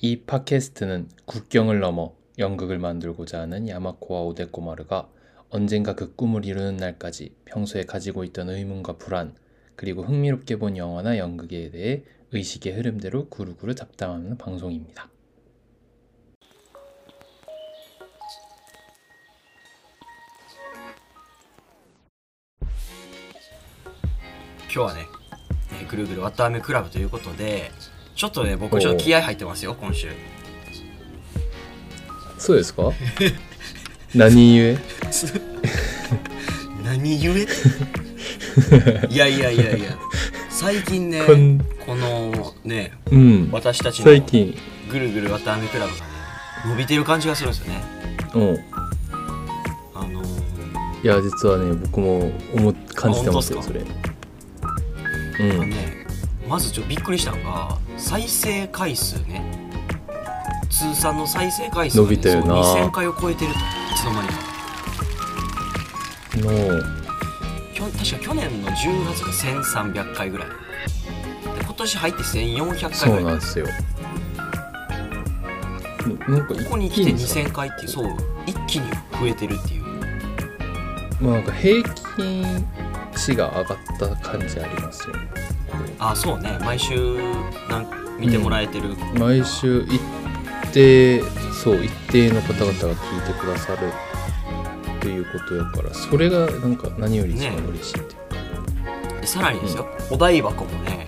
이 팟캐스트는 국경을 넘어 연극을 만들고자 하는 야마코와 오데코마르가 언젠가 그 꿈을 이루는 날까지 평소에 가지고 있던 의문과 불안, 그리고 흥미롭게 본 영화나 연극에 대해 의식의 흐름대로 구루구루 잡담하는 방송입니다. 今日はね、えーぐるぐるわたあめクラブということで、 ちょっとね、僕ちょっと気合入ってますよ、今週。そうですか？何故？何故？いやいやいやいや、最近ね、このね、うん。私たちの最近、ぐるぐるわたあめクラブがね、伸びてる感じがするんですよね。うん。あのーいや、実はね、僕も思っ感じてますよ、あそれ。あうん。のね、まずちょっとびっくりしたのが、再生回数ね、通算の再生回数が、ね、伸びてるな。そう2000回を超えてると、いつの間にか。の、きょ確か去年の10月が1300回ぐらい。で今年入って1400回そうぐらないんですよ。なんかここに来て一気さ2000回っていうそう。一気に増えてるっていう。まあなんか平均値が上がった感じありますよね。あそうね。毎週なん見てもらえてる、毎週一定そう一定の方々が聞いてくださるっていうことやからそれがなんか何より一番ね嬉しいっていうでさらにですよ、お台箱もね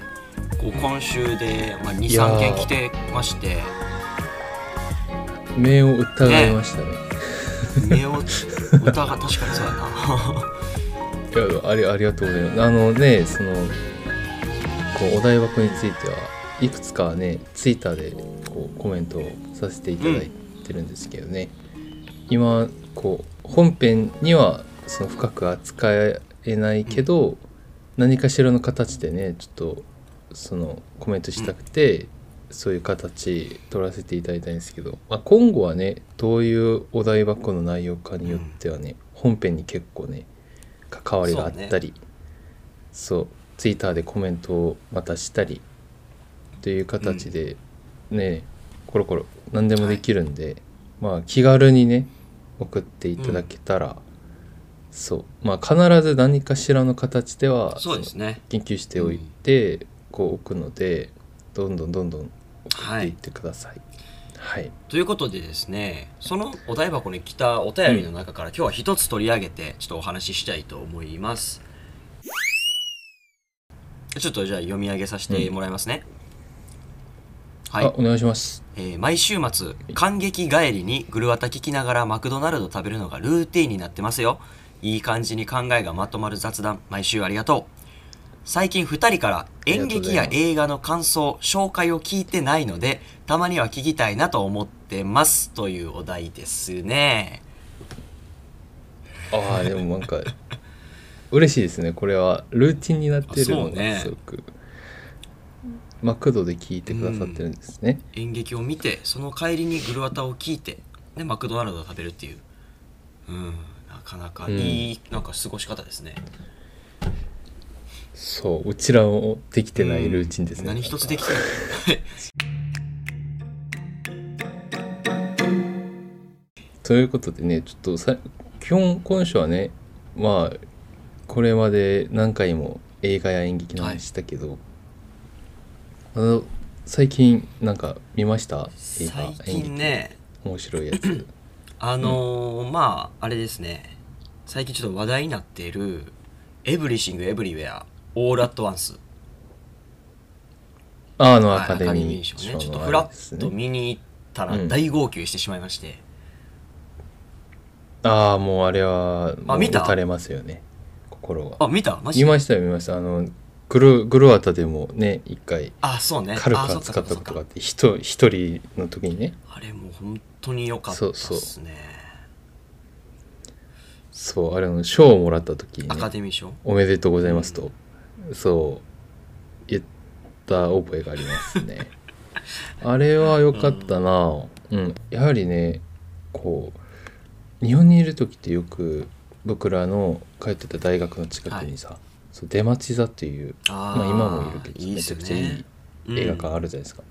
こう今週で、まあ、いやー。23件来てまして。目を疑いましたね。目を歌が確かにそうやな。いやありありがとうございます。あのねそのこうお台箱についてはいくつかはねツイッターでこうコメントをさせていただいてるんですけどね、今こう本編にはその深く扱えないけど、何かしらの形でねちょっとそのコメントしたくて、そういう形取らせていただいたんですけど、まあ、今後はねどういうお台箱の内容かによってはね、本編に結構ね関わりがあったり。そう,、ツイッターでコメントをまたしたりという形でね、コロコロ何でもできるんで、まあ気軽にね送っていただけたら、そう。まあ必ず何かしらの形ではそうですね。研究しておいて、こう置くのでどんどんどんどん送っていってください。はい、ということでですねそのお台箱に来たお便りの中から、今日は一つ取り上げてちょっとお話ししたいと思いますちょっとじゃあ読み上げさせてもらいますね、はい。あお願いします。えー毎週末感激帰りにグルワタ聞きながらマクドナルド食べるのがルーティンになってますよ。いい感じに考えがまとまる雑談。毎週ありがとう。最近2人から演劇や映画の感想紹介を聞いてないのでたまには聞きたいなと思ってます。というお題ですね。ああでもなんか嬉しいですね。これはルーティンになってるのがすごく、マクドで聞いてくださってるんですね。演劇を見てその帰りにグルワタを聞いてでマクドナルドを食べるっていう。うんなかなかいい、なんか過ごし方ですね。そううちらもできてないルーティンですね。何一つできてない。ということでねちょっとさ基本今週はねまあこれまで何回も映画や演劇の話したけど、あの最近なんか見ました？映画最近ね面白いやつ。あのーまああれですね。最近ちょっと話題になっている「エブリシング・エブリウェア・オール・アット・ワンス」ああのはいアカデミー賞ね。ちょっとフラッと見に行ったらうん。大号泣してしまいまして、ああもうあれはあ見たれますよね心があ見た？マジで？見ましたよ見ました。あのグルグルワタでもね一回。あそうね。カルカ使ったことがあって一一人の時にね。あれもう本当に良かったですね。そうあれの賞をもらった時に、アカね、デミー賞？おめでとうございますと、そう言った覚えがありますね。あれは良かったなうん。やはりねこう日本にいる時ってよく僕らの通ってた大学の近くにさ、そう出町座っていうまあ今もいるけどいいっすめちゃくちゃいいね映画館あるじゃないですか、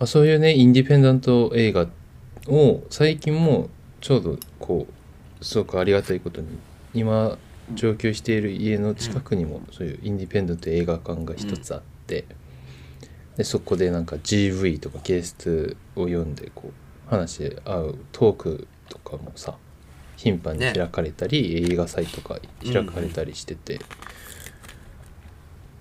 あ、そういうねインディペンダント映画を最近もちょうどこうすごくありがたいことに今上京している家の近くにもそういうインディペンダント映画館が一つあって、でそこでなんか GV とかゲストを呼んでこう話し合うトークとかもさ頻繁にね。開かれたり、映画祭とか開かれたりしてて、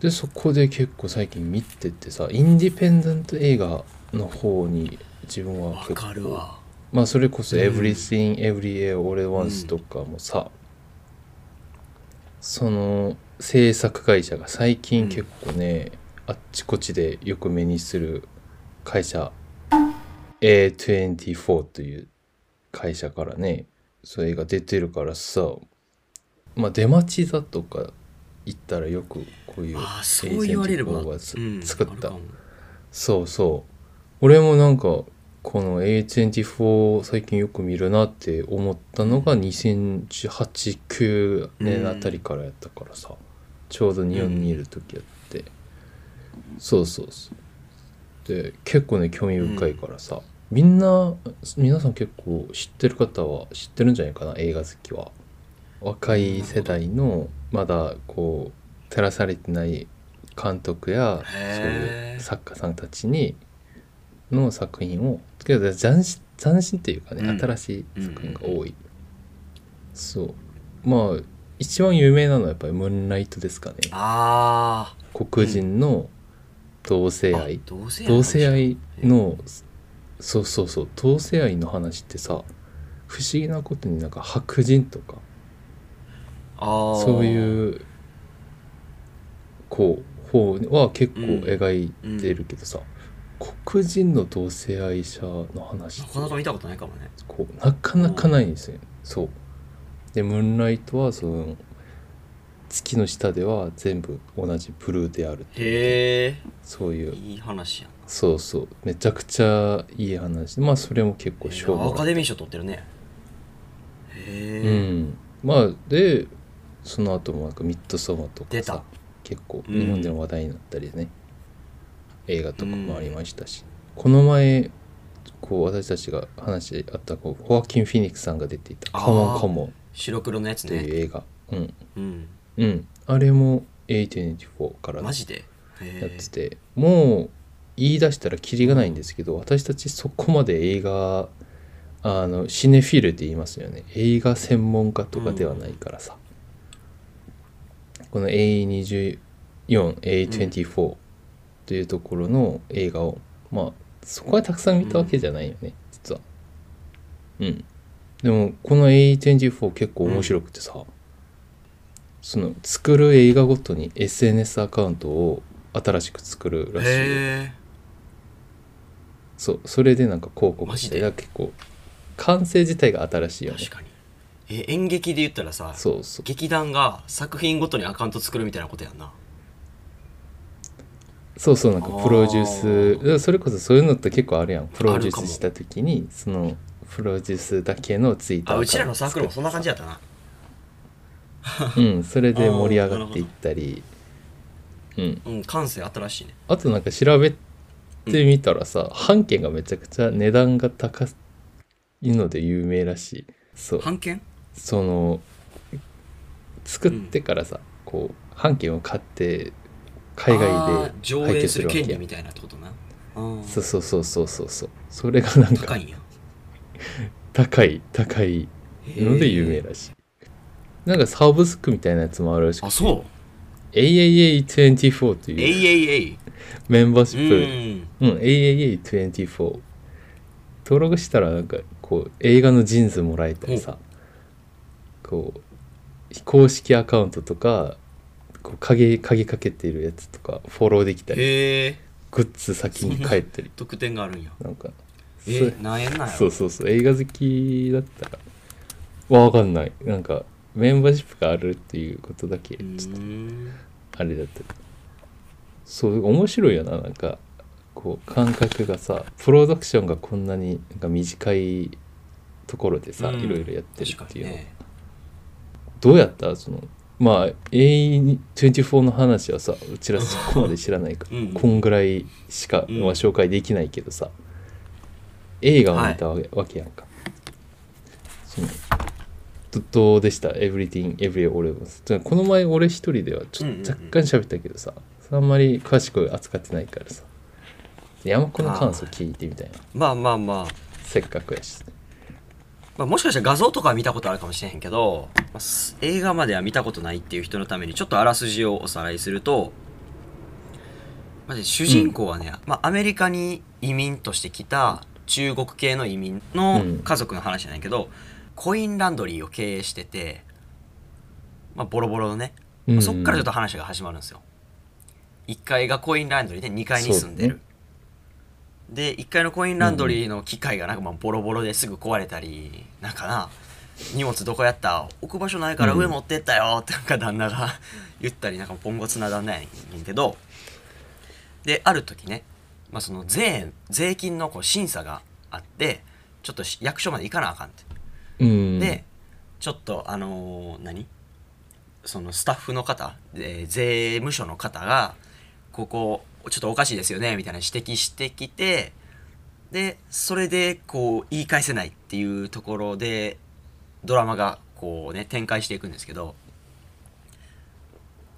でそこで結構最近見ててさインディペンダント映画の方に自分はわ結構かるわ。まあそれこそ「うん。Everything Everywhere All Once」とかもさ、その制作会社が最近結構ね、あっちこっちでよく目にする会社 A24 という会社からねそれが出てるからさまあ出待ちだとか行ったらよくこういうそう言われれば、A24 がつうん作った。あるかも。そうそう。俺もなんかこの A24 最近よく見るなって思ったのが2018-9年あたりからやったからさ、ちょうど日本にいる時やって、そうそうそうで結構ね興味深いからさ、みんな皆さん結構知ってる方は知ってるんじゃないかな映画好きは。若い世代のまだこう照らされてない監督やそういう作家さんたちにの作品をけど斬新斬新っていうかね、うん。新しい作品が多い、そう。まあ一番有名なのはやっぱり「ムーンライト」ですかね。あ黒人の同性ー愛、あ同性愛同性愛のそうそうそう同性愛の話ってさ不思議なことになんか白人とかそういうこう方は結構描いてるけどさ、黒人の同性愛者の話なかなか見たことないかもね。こうなかなかないんですよ、そう。でムーンライトはその月の下では全部同じブルーであるっていう。へえそういう。いい話やんそうそう。めちゃくちゃいい話。まあそれも結構賞アカデミー賞取ってるね。へうえ、ん。まあでその後もなんかミッドソマとかさ出た。結構うん日本でも話題になったりね、映画とかもありましたし、この前こう私たちが話し合ったこうホアキン・フィニックスさんが出ていた「あー。カモンカモン」白黒のやつというね映画、うん。うん。うん。あれも A24 からやマジで？へってて。もう言い出したらキリがないんですけど私たちそこまで映画あのシネフィルって言いますよね。映画専門家とかではないからさ、この A24A24 というところの映画をまあそこはたくさん見たわけじゃないよね、実は。うん。でもこの A24 結構面白くてさ、その作る映画ごとに SNS アカウントを新しく作るらしいそうそれでなんか広告してマジで？だから結構完成自体が新しいよね。確かに。え演劇で言ったらさそうそう。劇団が作品ごとにアカウント作るみたいなことやんな。そうそうなんかプロデューあスーだからそれこそそういうのって結構あるやん。プロデュースした時にそのプロデュースだけのツイッターあうちらのサークルもそんな感じやったな。うんそれで盛り上がっていったり。うんうん感性新しいね。あとなんか調べてみたらさ、半券がめちゃくちゃ値段が高いので有名らしい。そう。版権その作ってからさ、こう半券を買って海あ外ーで上映する権利みたいなってことな。うんそうそうそうそうそう。そうそれがなんか高いんや。高い高いので有名らしい。なんかサブスクみたいなやつもあるらしくあそう。AAA24 という AAA メンバーシうップ。んうん、AAA24 登録したらなんかこう映画のジーンズもらえたりさ。こう非公式アカウントとかこう鍵鍵かけているやつとかフォローできたり。グッズ先に帰ったり。特典があるんや。なんかえそう。何円なんやろ。そうそうそう。映画好きだったらわかんない。なんかメンバーシップがあるっていうことだけうちょっとあれだった。そう面白いよななんかこう感覚がさプロダクションがこんなになんか短いところでさ、うん。いろいろやってるっていうの、ね。どうやった？そのまあ A24 の話はさうちらそこまで知らないから うんこんぐらいしか、うん。まあ紹介できないけどさ映画を見たわけ,、わけやんか。そのどどうでした ?Everything, Every All of Us この前俺一人ではちょっと若干喋ったけどさ、あんまり詳しく扱ってないからさ山子の感想聞いてみたいな。まあまあまあ。せっかくやし。まあ、もしかしたら画像とかは見たことあるかもしれへんけど、まあす映画までは見たことないっていう人のためにちょっとあらすじをおさらいすると、まず主人公はね、まあ、アメリカに移民として来た中国系の移民のうん家族の話じゃないけど、コインランドリーを経営してて、まあ、ボロボロのね、まあそっからちょっと話が始まるんですよ。1階がコインランドリーで2階に住んでる、で1階のコインランドリーの機械がなんかまあボロボロですぐ壊れたりなんかな荷物どこやった置く場所ないから上持ってったよってなんか旦那が 言ったりなんかポンコツな旦那やねんけどである時ね、まあ、その税税金のこう審査があってちょっとし役所まで行かなあかんって。うん。でちょっとあのー何？そのスタッフの方で税務署の方がここちょっとおかしいですよねみたいな指摘してきてでそれでこう言い返せないっていうところでドラマがこうね展開していくんですけど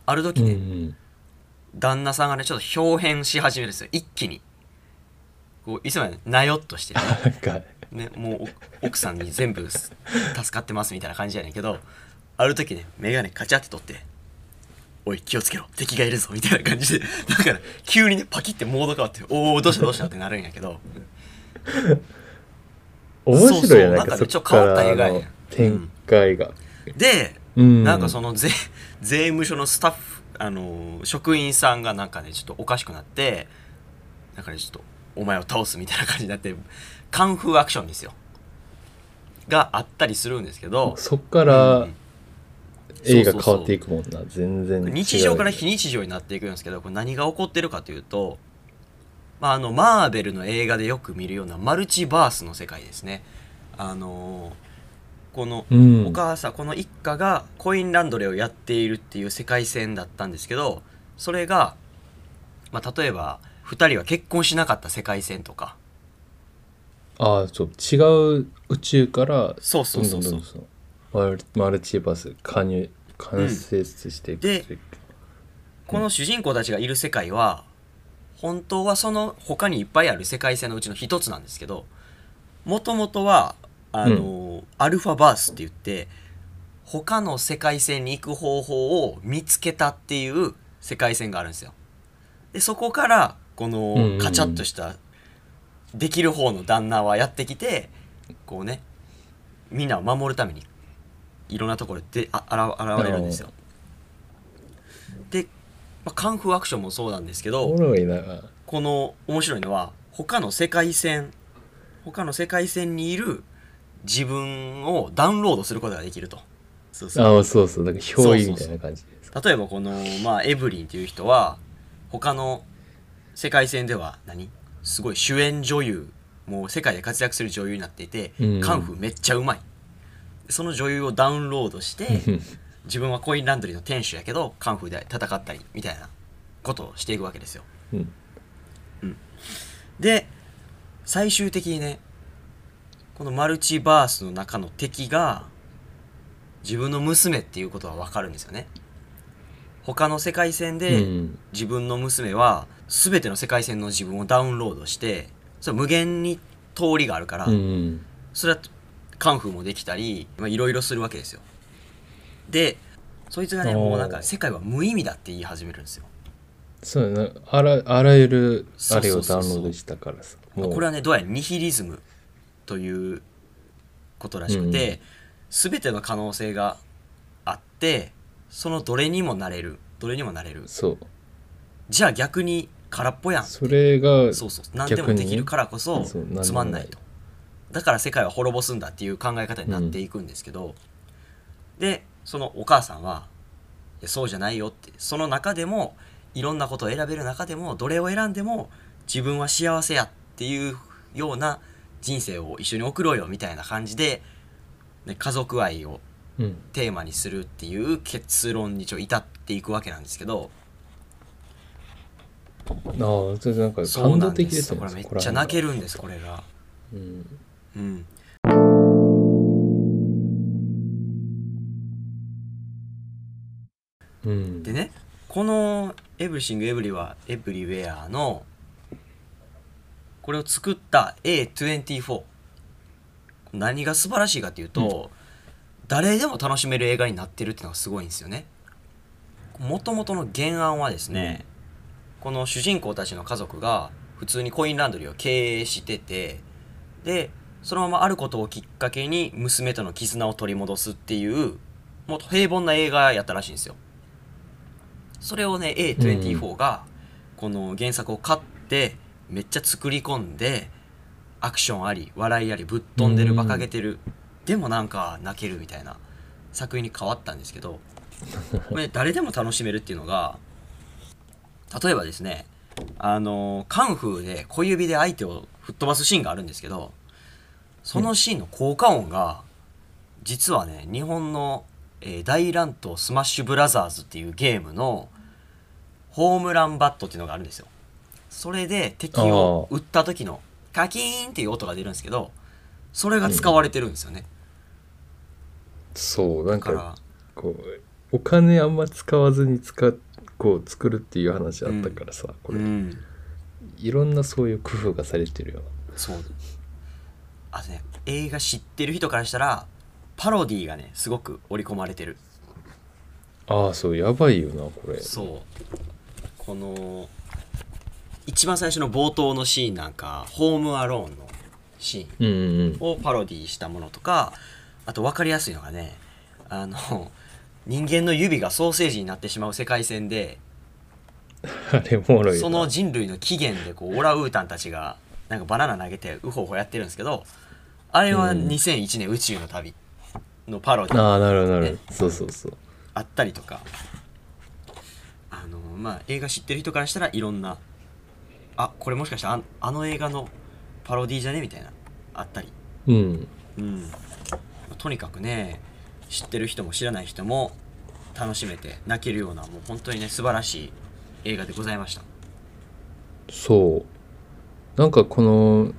ある時うんうね、ん。旦那さんがねちょっと表変し始めるんですよ。一気に。こういつもねなよっとしてるね ね、もうお奥さんに全部す助かってますみたいな感じやねんけどある時ね眼鏡カチャって取って「おい気をつけろ。敵がいるぞ」みたいな感じで。だから急にねパキってモード変わって「おおどうしたどうした」ってなるんやけど。面白いやそうそう。ななんんかそっか展開が。でうん。なんかその税税務署のスタッフあのー職員さんがなんかねちょっとおかしくなってなんかねちょっとお前を倒すみたいな感じになってカンフーアクションですよ。があったりするんですけど。そっからうん映画変わっていくもんな。全然日常から非日常になっていくんですけどこれ何が起こってるかというと、まあ、あのマーベルの映画でよく見るようなマルチバースの世界ですね。あのーこのうん。お母さんこの一家がコインランドリーをやっているっていう世界線だったんですけどそれが、まあ、例えば2人は結婚しなかった世界線とか。ああそう違う宇宙からそうそうそうそうマルマルチバース加入完成していく。でというこの主人公たちがいる世界は本当はその他にいっぱいある世界線のうちの一つなんですけどもともとはあの、アルファバースって言って他の世界線に行く方法を見つけたっていう世界線があるんですよ。でそこからこうんうんうん。のカチャッとしたできる方の旦那はやってきてこうねみんなを守るためにいろんなところでああら現れるんですよ。で、まあ、カンフーアクションもそうなんですけどこの面白いのは他の世界線他の世界線にいる自分をダウンロードすることができると。そうそう。ああそうそう。なんか憑依みたいな感じです例えばこの、まあ、エブリンっていう人は他の世界線では何？すごい主演女優もう世界で活躍する女優になっていて、うん。カンフーめっちゃうまいその女優をダウンロードして 自分はコインランドリーの店主やけどカンフーで戦ったりみたいなことをしていくわけですよ。うん。で最終的にねこのマルチバースの中の敵が自分の娘っていうことは分かるんですよね。他の世界線うでん。自分の娘は全ての世界線の自分をダウンロードしてそれ無限に通りがあるから、うん。それはカンフーもできたりまあいろいろするわけですよ。でそいつがねもうなんか世界は無意味だって言い始めるんですよ。そうやなあらあらゆるあれをダウンロードしたからさ。これはねどうやらニヒリズムということらしくて、全ての可能性があってそのどれにもなれる。どれにもなれる。そう。じゃあ逆に空っぽやんそれがそうそう。何でもできるからこそつまんないとだから世界は滅ぼすんだっていう考え方になっていくんですけど、でそのお母さんはいやそうじゃないよってその中でもいろんなことを選べる中でもどれを選んでも自分は幸せやっていうような人生を一緒に送ろうよみたいな感じで、ね、家族愛をうん。テーマにするっていう結論にちょ至っていくわけなんですけどああそれなんか感動なんです的ですよねこれめっちゃ泣けるるんですこれが。うんうん。うんでねこの「エブリシング・エブリはエブリウェア」のこれを作った A24 何が素晴らしいかっていうと、誰でも楽しめる映画になってるっていうのがすごいんですよね。もともとの原案はですね、この主人公たちの家族が普通にコインランドリーを経営しててでそのままあることをきっかけに娘との絆を取り戻すっていうもっと平凡な映画やったらしいんですよ。それをね A24 がこの原作を買ってめっちゃ作り込んでアクションあり笑いありぶっ飛んでる馬鹿げてる。でもなんか泣けるみたいな作品に変わったんですけどこれ 誰でも楽しめるっていうのが例えばですねあのカンフーで小指で相手を吹っ飛ばすシーンがあるんですけどそのシーンの効果音が実はね日本の、えー大乱闘スマッシュブラザーズっていうゲームのホームランバットっていうのがあるんですよ。それで敵を撃った時のカキーンっていう音が出るんですけどそれが使われてるんですよね、そうなんだからかこうお金あんま使わずに使っこう作るっていう話あったからさ、これ、うん。いろんなそういう工夫がされてるよ。そうあとね映画知ってる人からしたらパロディーがねすごく織り込まれてる。ああそうやばいよなこれ。そう。この一番最初の冒頭のシーンなんかホームアローンのシーンをパロディしたものとかあと分かりやすいのがねあの人間の指がソーセージになってしまう世界線で そな。の人類の起源でこうオランウータンたちがなんかバナナ投げてウホウホやってるんですけどあれはうん。2001年宇宙の旅のパロディ。ああなるほどなるほねど。そうそうそう。あったりとか。あのまあ映画知ってる人からしたらいろんなあこれもしかしてああの映画のパロディじゃねみたいなあったり。うん。うん。とにかくね知ってる人も知らない人も楽しめて泣けるようなもう本当にね素晴らしい映画でございました。そう。なんかこの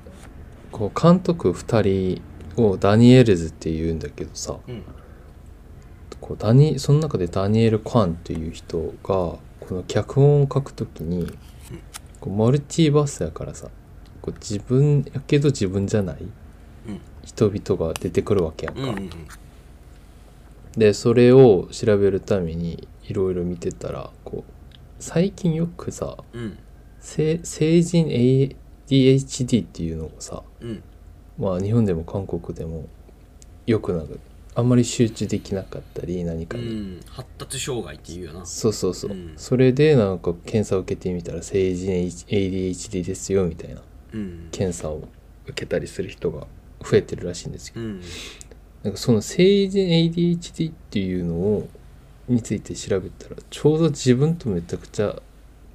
こう監督2人をダニエルズっていうんだけどさうん。こうダニその中でダニエル・カンっていう人がこの脚本を書くときにこうマルチバースやからさこう自分やけど自分じゃないうん。人々が出てくるわけやんか、うんうんうん。でそれを調べるためにいろいろ見てたらこう最近よくさうん。成成人 ADHD っていうのをさうん。まあ日本でも韓国でもよくなんかあんまり集中できなかったり何かうに、ん。発達障害っていうよな。そうそうそう、うん。それでなんか検査を受けてみたら成人 ADHD ですよみたいなうん。検査を受けたりする人が増えてるらしいんですよ。うん。なんかその成人 ADHD っていうのをについて調べたらちょうど自分とめちゃくちゃ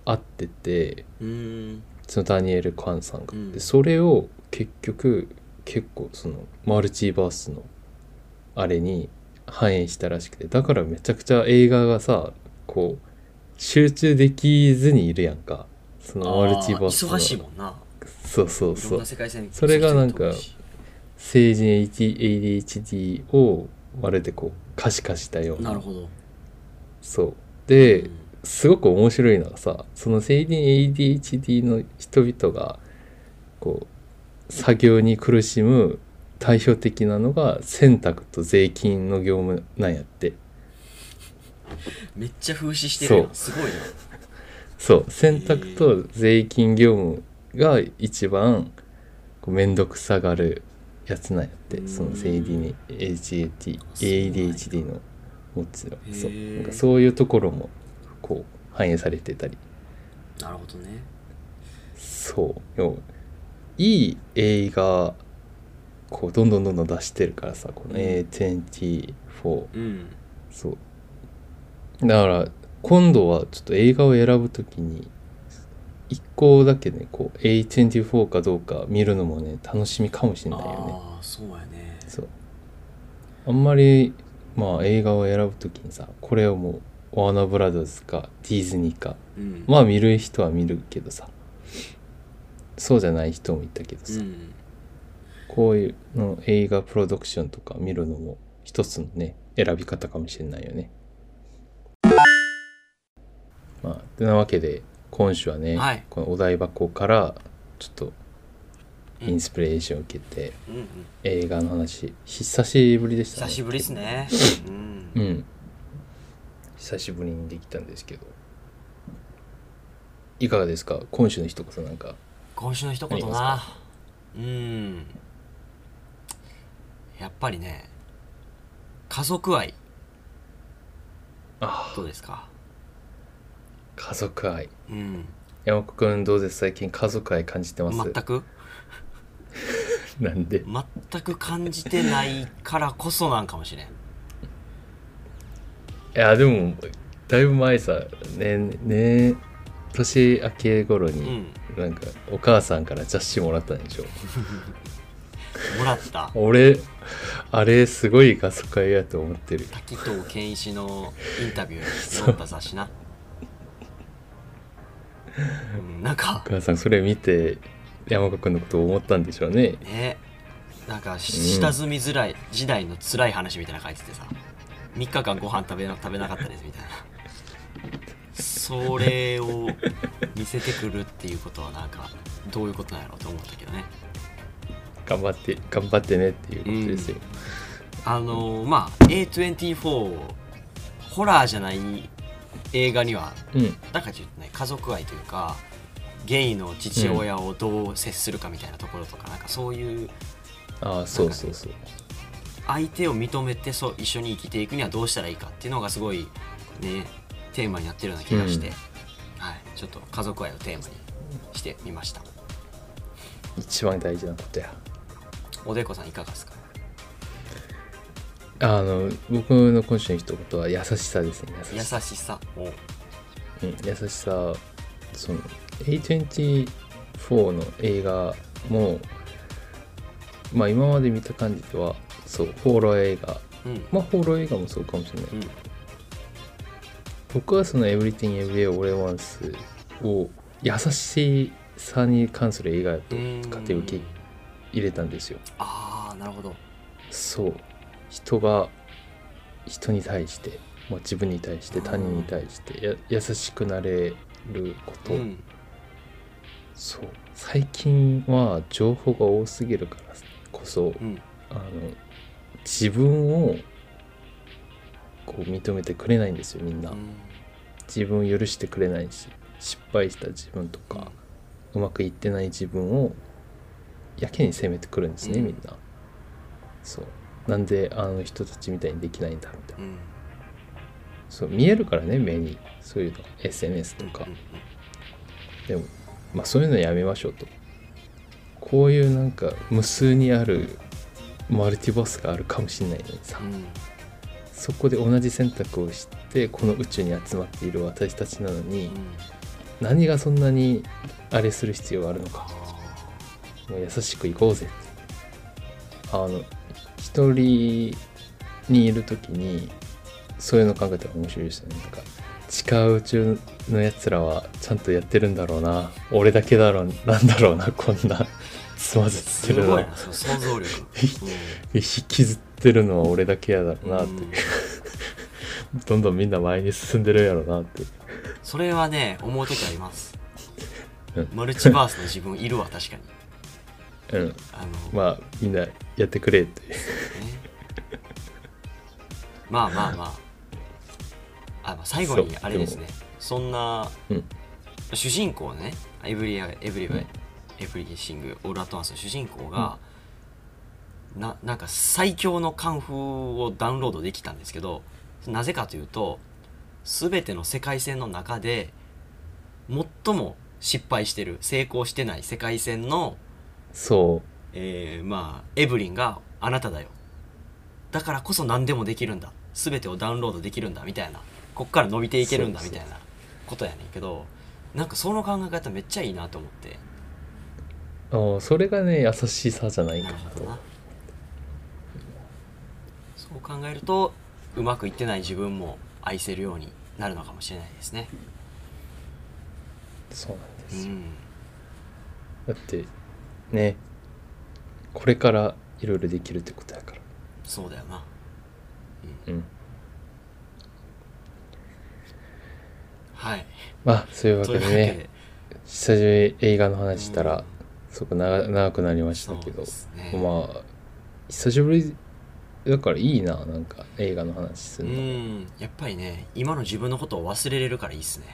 合っててうんそのダニエル・カンさんが、うん。でそれを結局結構そのマルチバースのあれに反映したらしくてだからめちゃくちゃ映画がさこう集中できずにいるやんか。そのマルチバースの。忙しいもんな。そうそうそう。それがなんか成人 ADHD をまるでこう可視化したような。なるほど。そう。で、うんすごく面白いのがさその成人 ADHD の人々がこう作業に苦しむ代表的なのが洗濯と税金の業務なんやって。めっちゃ風刺してるよそう。すごいな。そう。洗濯と税金業務が一番面倒くさがるやつなんやって。うん。その ADHD の持ちの。そう。なんかそういうところもこう反映されてたり。なるほどね。そう。いい映画こうどんどんどんどん出してるからさこのうん。A24 うん。そう。だから今度はちょっと映画を選ぶときに一個だけねこう A24 かどうか見るのもね楽しみかもしれないよね。ああそうやね。そう。あんまりまあ映画を選ぶときにさこれをもうワーナーブラザーズかディズニーか。うん。まあ見る人は見るけどさ。そうじゃない人もいたけどさ、うん。こういうの映画プロダクションとか見るのも一つのね選び方かもしれないよね。まあてなわけで今週はね、はい。このお台箱からちょっとインスピレーションを受けて、うん。うん映画の話久しぶりでしたね。久しぶりですね。うん。うん久しぶりにできたんですけど。いかがですか？今週の一言なんか。今週の一言な。うん。やっぱりね家族愛。あ。どうですか？家族愛。うん。山子くんどうです？最近家族愛感じてます？全く？なんで？全く感じてないからこそなんかもしれんいやでもだいぶ前さねね年明け頃うに、ん。なんかお母さんから雑誌もらったんでしょ？もらった。俺あれすごい家族愛やと思ってる。滝藤健一のインタビューに載った雑誌な。うんなんか。お母さんそれ見て山子くんのことを思ったんでしょうね。ね。なんかし下積みづらい時代の辛い話みたいなの書いててさ3日間ご飯食べな食べなかったですみたいな。それを見せてくるっていうことはなんかどういうことなんやろうと思ったけどね。頑張って頑張ってねっていうことですよ、あのーまあ A24 ホラーじゃない映画にはうん。なんかちょっとね家族愛というかゲイの父親をどう接するかみたいなところとか、なんかそういうああそうそうそう相手を認めてそう一緒に生きていくにはどうしたらいいかっていうのがすごいねテーマになってるような気がして、うん。はい、ちょっと家族愛をテーマにしてみました。一番大事なことや。おでこさんいかがですか？あの僕の今週の一言は優しさですね。優優しさ。しさおうん、優しさその A24 の映画もまあ今まで見た感じではそうホーラー映画。うん。まあホーラー映画もそうかもしれない、うん。僕はその Everything Everywhere All Once を優しさに関する映画やと勝手に受け入れたんですよ。ああなるほど。そう。人が人に対して、まあ、自分に対して他人に対してや優しくなれること、うん。そう。最近は情報が多すぎるからこそうん。あの自分をこう認めてくれないんですよみんな、うん。自分を許してくれないし失敗した自分とか、うまくいってない自分をやけに責めてくるんですね、うん。みんな。そう。なんであの人たちみたいにできないんだみたいなうん。そう見えるからね目に。そういうの。が SNS とか、うんうん。でもまあそういうのやめましょうと。こういうなんか無数にあるマルティボスがあるかもしれないのにさ、うんそこで同じ選択をしてこの宇宙に集まっている私たちなのに、うん。何がそんなにあれする必要があるのか。あもう優しくいこうぜ。あの一人にいる時にそういうの考えたら面白いですよね。なんか地下宇宙のやつらはちゃんとやってるんだろうな。俺だけだろうなんだろうなこんなつまずってるのごいな想像力、引きずってるのは俺だけやだろううんなっていう、どんどんみんな前に進んでるやろうなってそれはね思う時あります。うん。マルチバースの自分いるわ確かに。うん。あの、まあみんなやってくれってねまあまあまあ。あ、まあ、最後にあれですね。そんな、うん。主人公ね。エブリアエブリバイ、エブリシングオールアットワンスの主人公が、ななんか最強のカンフーをダウンロードできたんですけどなぜかというと全ての世界線の中で最も失敗してる成功してない世界線のそえーまあエブリンがあなただよ。だからこそ何でもできるんだ。全てをダウンロードできるんだみたいな。こっから伸びていけるんだみたいなことやねんけどなんかその考え方めっちゃいいなと思ってうあそれがね優しさじゃないかなとそう考えるとうまくいってない自分も愛せるようになるのかもしれないですね。そうなんでうすよ、ん。だってねこれからいろいろできるってことやから。そうだよな。うん。はい。まあそういうわとけでね。久しぶりに映画の話したらうんすごく長長くなりましたけど、ね。まあ久しぶりだからいいななんか映画の話すうるの。んやっぱりね今の自分のことを忘れれるからいいっすね。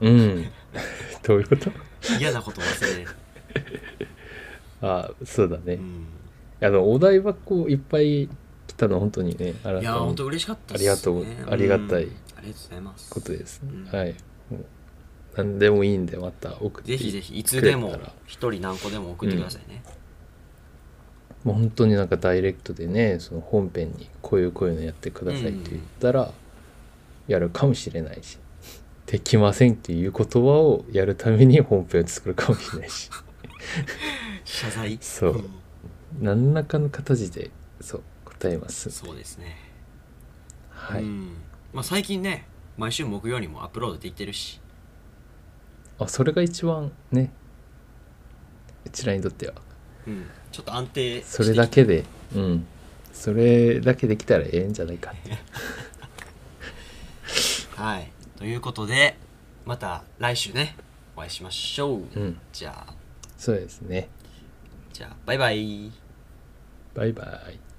うん。どういうこと？嫌なことを忘れれる、あそうだね、うん、あのお台箱いっぱい来たの本当にねあいや本当嬉しかったね。ありがとうありがたいうん。ありがとうございます。ことです、うん。はい何でもいいんでまた送ってぜひぜひいつでも一人何個でも送ってくださいね、もう本当になんかダイレクトでねその本編にこういうこういうのやってくださいって言ったらやるかもしれないしできませんっていう言葉をやるために本編を作るかもしれないし。謝罪？そう。ん。何らかの形でそう答えますそうですね。はい、うん。まあ、最近ね毎週木曜にもアップロードできてるしあそれが一番ね。うちらにとっては。うん。ちょっと安定それだけで。うん。それだけできたらええんじゃないかって。はい。ということでまた来週ねお会いしましょう、うん。じゃあ。そうですね。じゃあバイバイ。バイバイ